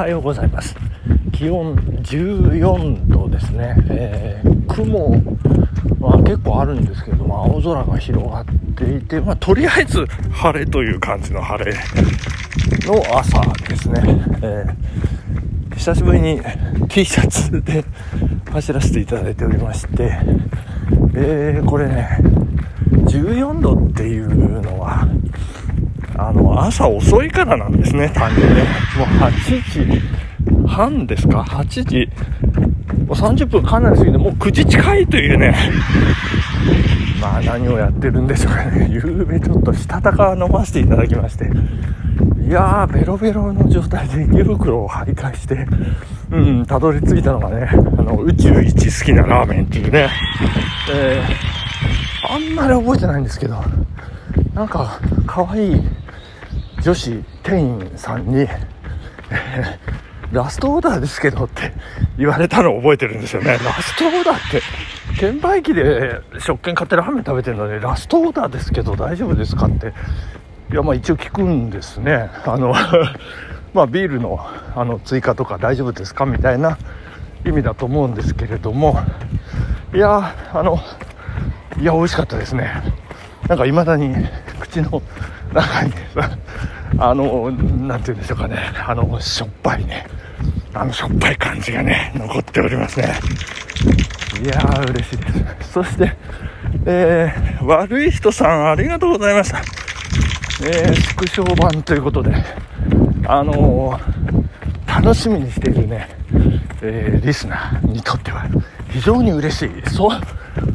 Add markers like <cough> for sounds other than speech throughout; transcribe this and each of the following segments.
はようございます。気温14度ですね、えー、雲は結構あるんですけども青空が広がっていて、まあ、とりあえず晴れという感じの晴れの朝ですね、えー、久しぶりに T シャツで走らせていただいておりまして、えー、これね14度っていうのはあの、朝遅いからなんですね、単純にね。もう8時半ですか ?8 時。もう30分かなり過ぎて、もう9時近いというね。まあ何をやってるんでしょうかね。ゆうべちょっとしたたか飲ませていただきまして。いやー、ベロベロの状態で胃袋を徘徊して、うん、たどり着いたのがね、あの、宇宙一好きなラーメンっていうね。えー、あんまり覚えてないんですけど、なんか、可愛い女子店員さんに <laughs> ラストオーダーですけどって言われたのを覚えてるんですよね。<laughs> ラストオーダーって、券売機で食券買ってラーメン食べてるのに、ラストオーダーですけど大丈夫ですかって、いや、まあ一応聞くんですね。あの <laughs> まあビールのあの追加とか大丈夫ですかみたいな意味だと思うんですけれども、いや、あの、いや、美味しかったですね。なんか未だに口の中にさ、あの、なんて言うんでしょうかね、あの、しょっぱいね、あのしょっぱい感じがね、残っておりますね。いやー、嬉しいです。そして、えー、悪い人さん、ありがとうございました。えー、縮小版ということで、あのー、楽しみにしているね、えー、リスナーにとっては非常に嬉しい。そ、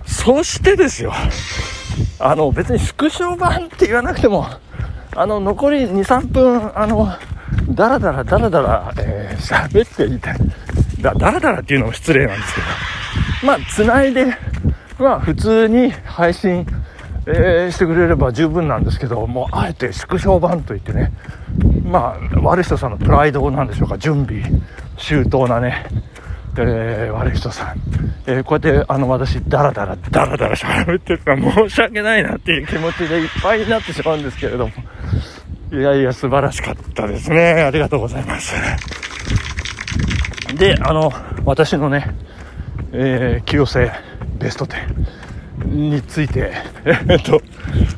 そしてですよ、あの、別に縮小版って言わなくても、あの、残り2、3分、あの、だらだらだらだら、えー、喋っていて、だ、だらだらっていうのも失礼なんですけど、まあ、繋いで、まあ、普通に配信、えー、してくれれば十分なんですけど、もう、あえて縮小版といってね、まあ、悪い人さんのプライドなんでしょうか、準備、周到なね、えー、悪い人さん、えー、こうやってあの私ダラダラダラダラ喋ってるから申し訳ないなっていう気持ちでいっぱいになってしまうんですけれども。いやいや素晴らしかったですね。ありがとうございます。であの私のね、えー、清瀬ベスト10について <laughs> えっと、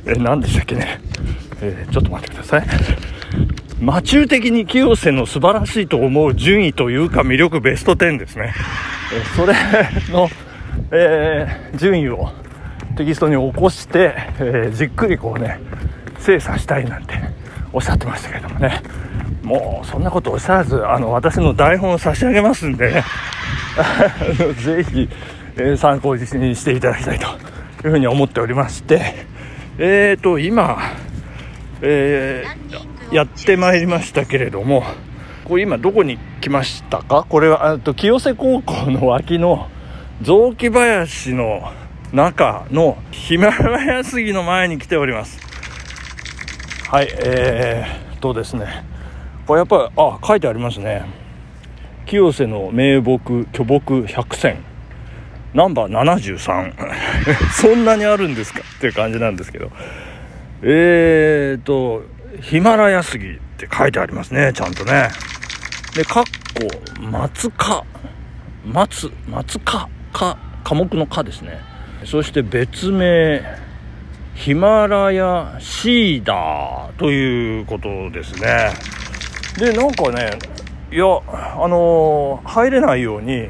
えー、何でしたっけね、えー、ちょっと待ってください。魔中的に清瀬の素晴らしいと思う順位というか魅力ベスト10ですね。えそれの、え、順位をテキストに起こして、え、じっくりこうね、精査したいなんておっしゃってましたけどもね。もうそんなことおっしゃらず、あの、私の台本を差し上げますんでね、<laughs> ぜひ、えー、参考にしていただきたいというふうに思っておりまして、えーと、今、えーやってまいりましたけれども、これ今どこに来ましたか？これは、と清瀬高校の脇の雑木林の中のヒマラヤ杉の前に来ております。はい、えー、とですね、これやっぱり、あ、書いてありますね。清瀬の名木巨木百選ナンバー73 <laughs> そんなにあるんですか？っていう感じなんですけどえーとヒマラヤ杉って書いてありますね、ちゃんとね。で、かっこ、松科。松、松科、科、科目の科ですね。そして別名、ヒマラヤシーダーということですね。で、なんかね、いや、あのー、入れないように、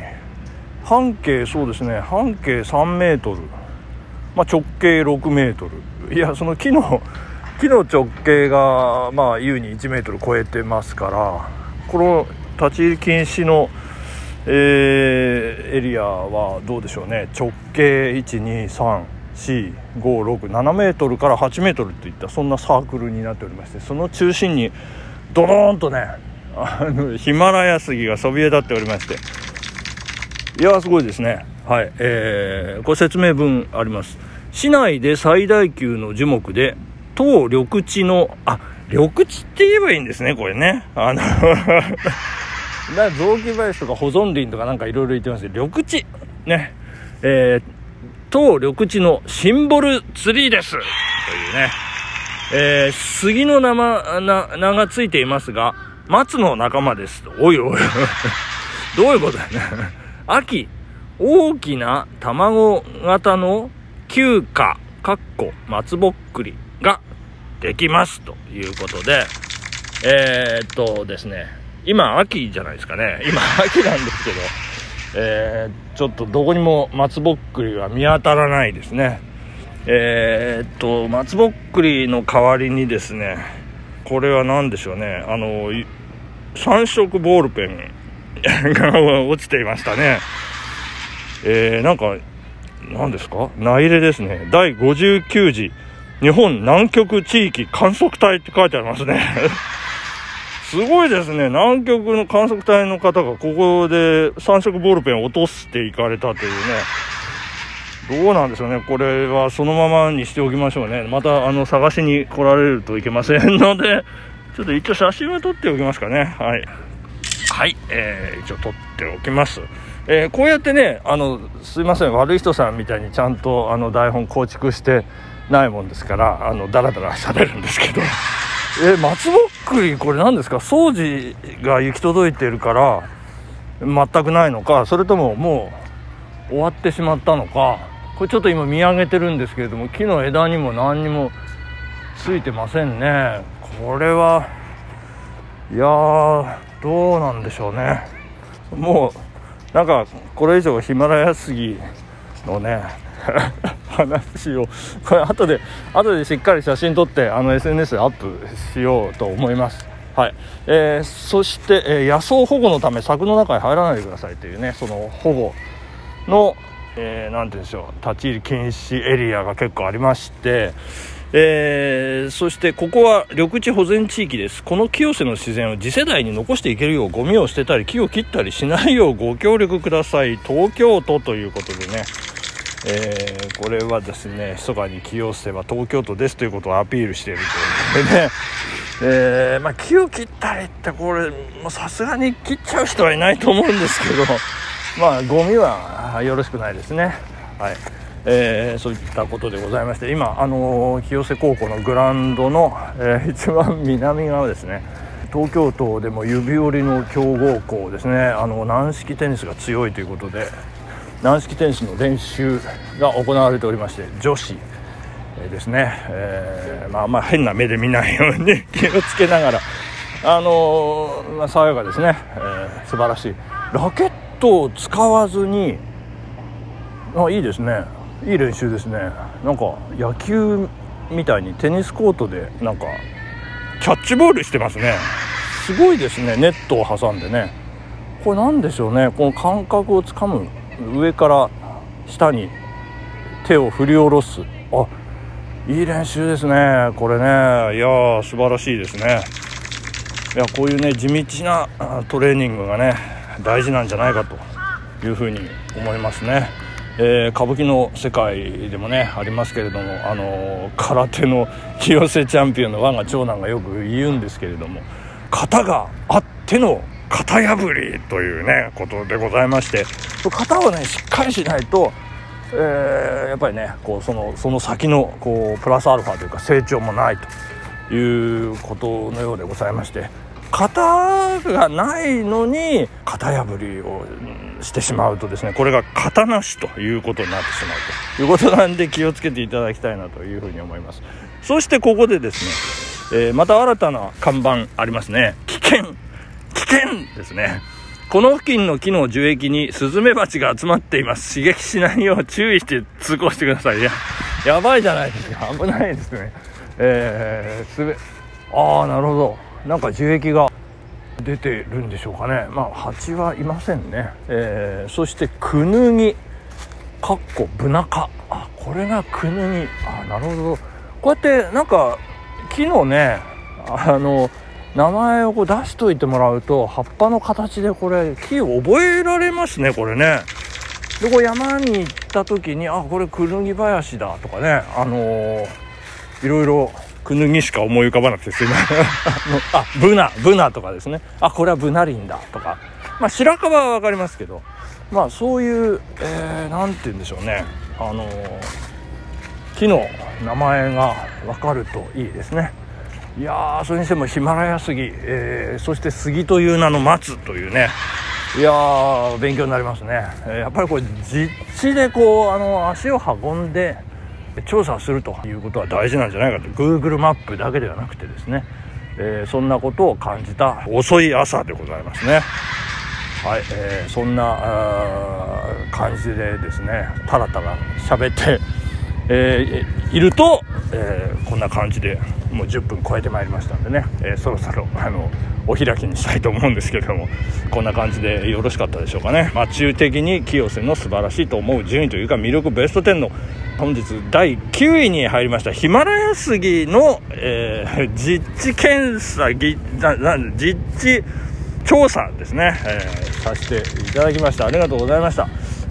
半径、そうですね、半径3メートル、まあ、直径6メートル。いや、その木の <laughs> 木の直径がまあ優に1メートル超えてますからこの立ち入り禁止の、えー、エリアはどうでしょうね直径1、2、3ートルから8メートルといったそんなサークルになっておりましてその中心にドドーンとねあのヒマラヤ杉がそびえ立っておりましていやすごいですねはいえー、ご説明文あります市内で最大級の樹木で当緑地の、あ、緑地って言えばいいんですね、これね。あの <laughs> 雑木林とか保存林とかなんかいろいろ言ってますけど、緑地。ね。えー、当緑地のシンボルツリーです。というね。えー、杉の名,、ま、名がついていますが、松の仲間です。おいおい。<laughs> どういうことだよね。秋、大きな卵型の休暇、かっこ松ぼっくりができますということで、えー、っとですね、今秋じゃないですかね。今秋なんですけど、えー、ちょっとどこにも松ぼっくりは見当たらないですね。えー、っと、松ぼっくりの代わりにですね、これは何でしょうね、あの、3色ボールペンが落ちていましたね。えー、なんか、何ですか？内入れですね。第59次日本南極地域観測隊って書いてありますね。すごいですね。南極の観測隊の方がここで3色ボールペンを落としていかれたというね。どうなんでしょうね。これはそのままにしておきましょうね。また、あの、探しに来られるといけませんので、ちょっと一応写真は撮っておきますかね。はい。はい。えー、一応撮っておきます。えー、こうやってね、あの、すいません。悪い人さんみたいにちゃんと、あの、台本構築してないもんですから、あの、だらだら喋るんですけど。え松ぼっくりこれ何ですか？掃除が行き届いてるから全くないのか？それとももう終わってしまったのか？これちょっと今見上げてるんですけれども木の枝にも何にもついてませんね。これはいやどうなんでしょうね。もうなんかこれ以上ヒマラヤ杉のね話をこれ後で後でしっかり写真撮ってあの SNS でアップしようと思います。はい。えー、そして、えー、野草保護のため柵の中に入らないでくださいというねその保護のえー、て言うんでしょう立ち入り禁止エリアが結構ありましてえー、そしてここは緑地保全地域です。この清瀬の自然を次世代に残していけるようゴミを捨てたり木を切ったりしないようご協力ください。東京都ということでね。えー、これはですね密かに清瀬は東京都ですということをアピールしているという。ことでね、えー、まあ、木を切ったりってこれさすがに切っちゃう人はいないと思うんですけど <laughs> まあゴミはよろしくないですね。はい、えー、そういったことでございまして今あの清瀬高校のグラウンドの、え <laughs> 一番南側ですね。東京都でも指折りの強豪校ですね。あの軟式テニスが強いということで軟式テニスの練習が行われておりまして女子ですね、えー、まあまあ変な目で見ないように <laughs> 気をつけながらあのー、まあ、爽やかですね、えー、素晴らしい。ラケットを使わずにあいいですね。いい練習ですね。なんか野球みたいにテニスコートでなんかキャッチボールしてますね。すごいですね。ネットを挟んでね。これ何でしょうね。この感覚をつかむ上から下に手を振り下ろす。あいい練習ですね。これね。いやー素晴らしいですね。いやこういうね地道なトレーニングがね大事なんじゃないかというふうに思いますね、えー、歌舞伎の世界でもねありますけれどもあの空手の清瀬チャンピオンの我が長男がよく言うんですけれども型があっての型破りというねことでございまして型をねしっかりしないと、えー、やっぱりねこうそのその先のこうプラスアルファというか成長もないということのようでございまして型がないのに型破りをしてしまうとですねこれが型なしということになってしまうということなんで気をつけていただきたいなというふうに思います。そしてここでですね、えー、また新たな看板ありますね。危険ですねこの付近の木の樹液にスズメバチが集まっています。刺激しないよう注意して通行してください。いや、やばいじゃないですか。危ないですね。えー、すべ、ああ、なるほど。なんか樹液が出てるんでしょうかね。まあ、蜂はいませんね。えー、そして、クヌギ、かっこ、ブナ科。あ、これがクヌギ。あ、なるほど。こうやって、なんか、木のね、あの、名前をこう出しといてもらうと葉っぱの形でこれ木を覚えられますねこれね。でこう山に行った時にあこれクヌギ林だとかねあのー、いろいろクヌギしか思い浮かばなくてすいません。あブナブナとかですね。あこれはブナ林だとか。まあ白樺は分かりますけど。まあそういうえー、て言うんでしょうね。あのー、木の名前が分かるといいですね。いやーそれにしてもヒマラヤ杉、えー、そして杉という名の松というね。いやー勉強になりますね、えー、やっぱりこれ実地でこうあの足を運んで調査するということは大事なんじゃないかと。Google マップだけではなくてですね、えー、そんなことを感じた遅い朝でございますね。はい、えー、そんな感じでですねたらたら喋ってえー、いると、えー、こんな感じでもう10分超えてまいりましたんでね、えー、そろそろあのお開きにしたいと思うんですけれどもこんな感じでよろしかったでしょうかね、まあ、中的に清瀬の素晴らしいと思う順位というか魅力ベスト10の本日第9位に入りましたヒマラヤ杉の、えー、実地検査実地調査ですね、え、させていただきました。ありがとうございました。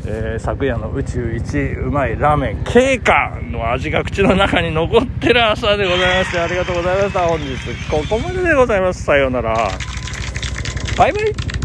えー、昨夜の宇宙一うまいラーメン経過の味が口の中に残ってる朝でございましてありがとうございました。本日ここまででございます。さようなら。バイバイ。